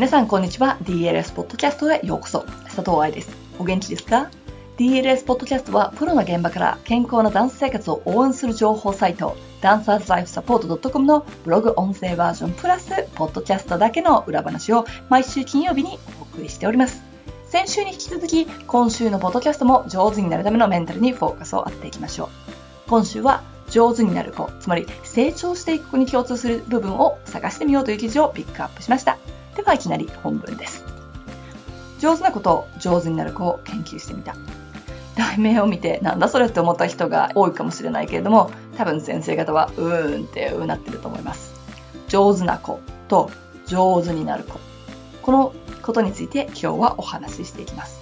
皆さんこんにちは。DLS ポッドキャストへようこそ。佐藤愛です。お元気ですか ?DLS ポッドキャストはプロの現場から健康なダンス生活を応援する情報サイト、ダンサーズライフサポート .com のブログ音声バージョンプラス、ポッドキャストだけの裏話を毎週金曜日にお送りしております。先週に引き続き、今週のポッドキャストも上手になるためのメンタルにフォーカスを当てていきましょう。今週は上手になる子、つまり成長していく子に共通する部分を探してみようという記事をピックアップしました。ではいきなり本文です。上手なこと上手になる子を研究してみた。題名を見てなんだそれって思った人が多いかもしれないけれども、多分先生方はうーんってうなってると思います。上手な子と上手になる子。このことについて今日はお話ししていきます。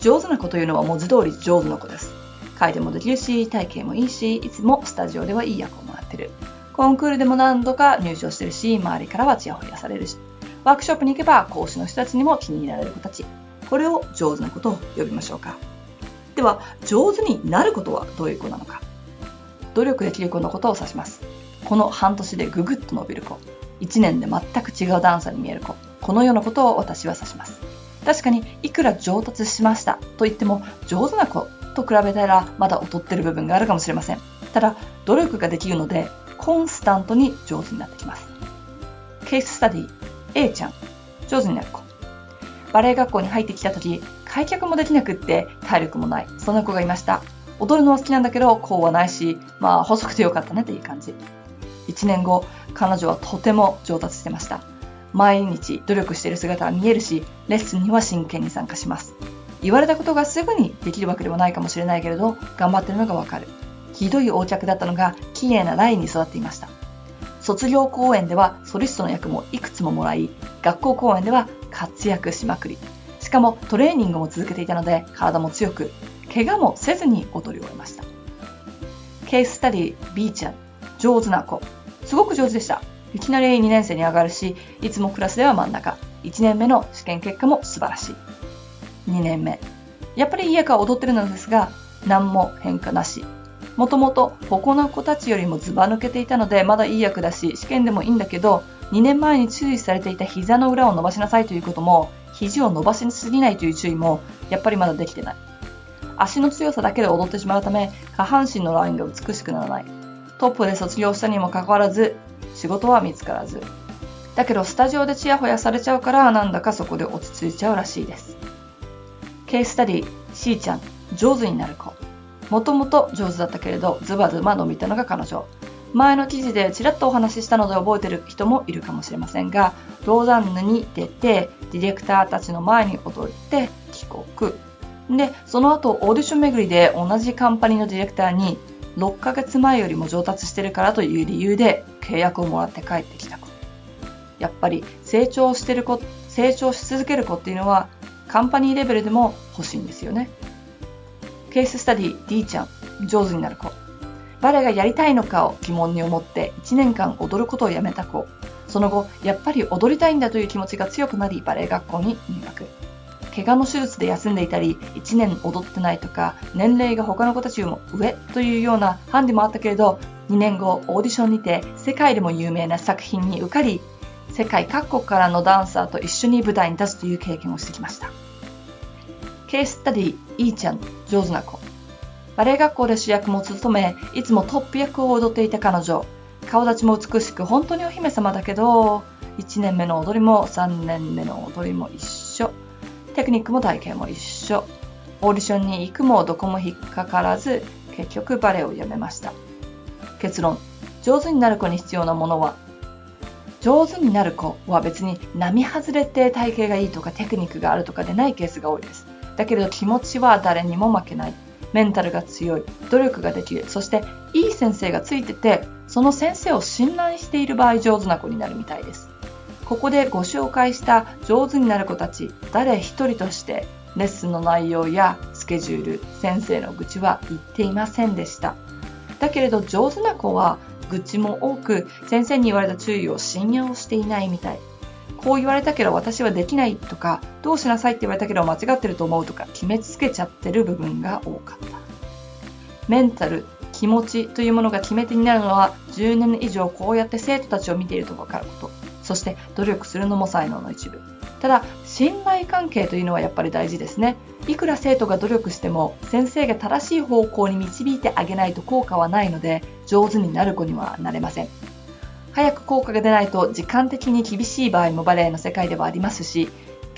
上手な子というのは文字通り上手な子です。書いてもできるし、体型もいいし、いつもスタジオではいい役をもらってる。コンクールでも何度か入賞してるし、周りからはチヤホヤされるし、ワークショップに行けば講師の人たちにも気に入られる子たち。これを上手な子と呼びましょうか。では、上手になることはどういう子なのか。努力できる子のことを指します。この半年でぐぐっと伸びる子。1年で全く違うダンサーに見える子。このようなことを私は指します。確かに、いくら上達しましたと言っても、上手な子と比べたらまだ劣ってる部分があるかもしれません。ただ、努力ができるので、コンスタントに上手になってきます。ケーススタディ A ちゃん、上手になる子。バレエ学校に入ってきた時、開脚もできなくって体力もない。そんな子がいました。踊るのは好きなんだけど、こうはないし、まあ細くてよかったねっていう感じ。1年後、彼女はとても上達してました。毎日努力している姿は見えるし、レッスンには真剣に参加します。言われたことがすぐにできるわけではないかもしれないけれど、頑張ってるのがわかる。ひどい横着だったのが、綺麗なラインに育っていました。卒業公演ではソリストの役もいくつももらい、学校公演では活躍しまくり。しかもトレーニングも続けていたので体も強く、怪我もせずに踊り終えました。ケーススタディ B ちゃん、上手な子。すごく上手でした。いきなり2年生に上がるし、いつもクラスでは真ん中。1年目の試験結果も素晴らしい。2年目。やっぱりいい役は踊ってるのですが、何も変化なし。もともと他の子たちよりもずば抜けていたのでまだいい役だし試験でもいいんだけど2年前に注意されていた膝の裏を伸ばしなさいということも肘を伸ばしすぎないという注意もやっぱりまだできてない。足の強さだけで踊ってしまうため下半身のラインが美しくならない。トップで卒業したにもかかわらず仕事は見つからず。だけどスタジオでチヤホヤされちゃうからなんだかそこで落ち着いちゃうらしいです。ケーススタディ C ちゃん上手になる子。もともと上手だったけれど、ズバズバ伸びたのが彼女。前の記事でちらっとお話ししたので覚えてる人もいるかもしれませんが、ローザンヌに出て、ディレクターたちの前に踊って帰国。で、その後オーディション巡りで同じカンパニーのディレクターに6ヶ月前よりも上達してるからという理由で契約をもらって帰ってきた子。やっぱり成長してる子、成長し続ける子っていうのはカンパニーレベルでも欲しいんですよね。ケーススタディ D ちゃん、上手になる子。バレエがやりたいのかを疑問に思って1年間踊ることをやめた子。その後、やっぱり踊りたいんだという気持ちが強くなり、バレエ学校に入学。怪我の手術で休んでいたり、1年踊ってないとか、年齢が他の子たちよりも上というようなハンデもあったけれど、2年後、オーディションにて世界でも有名な作品に受かり、世界各国からのダンサーと一緒に舞台に立つという経験をしてきました。ケーススタディ、イーちゃん、上手な子。バレエ学校で主役も務め、いつもトップ役を踊っていた彼女。顔立ちも美しく、本当にお姫様だけど、1年目の踊りも3年目の踊りも一緒。テクニックも体型も一緒。オーディションに行くもどこも引っかからず、結局バレエをやめました。結論。上手になる子に必要なものは上手になる子は別に並外れて体型がいいとかテクニックがあるとかでないケースが多いです。だけれど気持ちは誰にも負けない。メンタルが強い。努力ができる。そしていい先生がついてて、その先生を信頼している場合上手な子になるみたいです。ここでご紹介した上手になる子たち、誰一人としてレッスンの内容やスケジュール、先生の愚痴は言っていませんでした。だけれど上手な子は愚痴も多く先生に言われた注意を信用していないみたい。こう言われたけど私はできないとか、どうしなさいって言われたけど間違ってると思うとか、決めつけちゃってる部分が多かった。メンタル、気持ちというものが決め手になるのは、10年以上こうやって生徒たちを見ていると分かること。そして努力するのも才能の一部。ただ、信頼関係というのはやっぱり大事ですね。いくら生徒が努力しても、先生が正しい方向に導いてあげないと効果はないので、上手になる子にはなれません。早く効果が出ないと時間的に厳しい場合もバレエの世界ではありますし、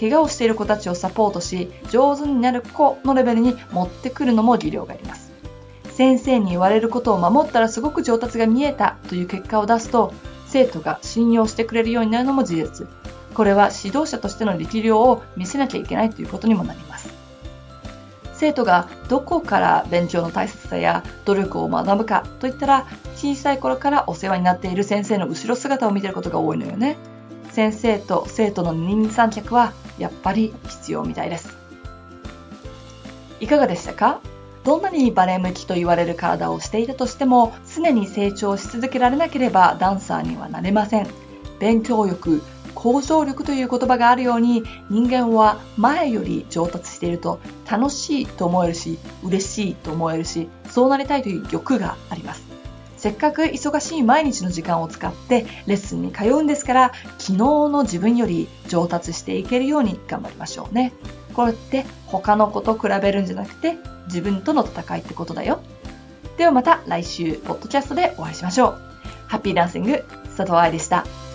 怪我をしている子たちをサポートし、上手になる子のレベルに持ってくるのも技量があります。先生に言われることを守ったらすごく上達が見えたという結果を出すと、生徒が信用してくれるようになるのも事実。これは指導者としての力量を見せなきゃいけないということにもなります。生徒がどこから勉強の大切さや努力を学ぶかといったら小さい頃からお世話になっている先生の後ろ姿を見てることが多いのよね。先生と生徒の二人三脚はやっぱり必要みたいです。いかがでしたか？どんなにバレエ向きと言われる体をしていたとしても常に成長し続けられなければダンサーにはなれません。勉強力、向上力という言葉があるように人間は前より上達していると楽しいと思えるし嬉しいと思えるしそうなりたいという欲があります。せっかく忙しい毎日の時間を使ってレッスンに通うんですから昨日の自分より上達していけるように頑張りましょうね。これって他の子と比べるんじゃなくて自分との戦いってことだよ。ではまた来週ポッドキャストでお会いしましょう。ハッピーダンシング佐藤愛でした。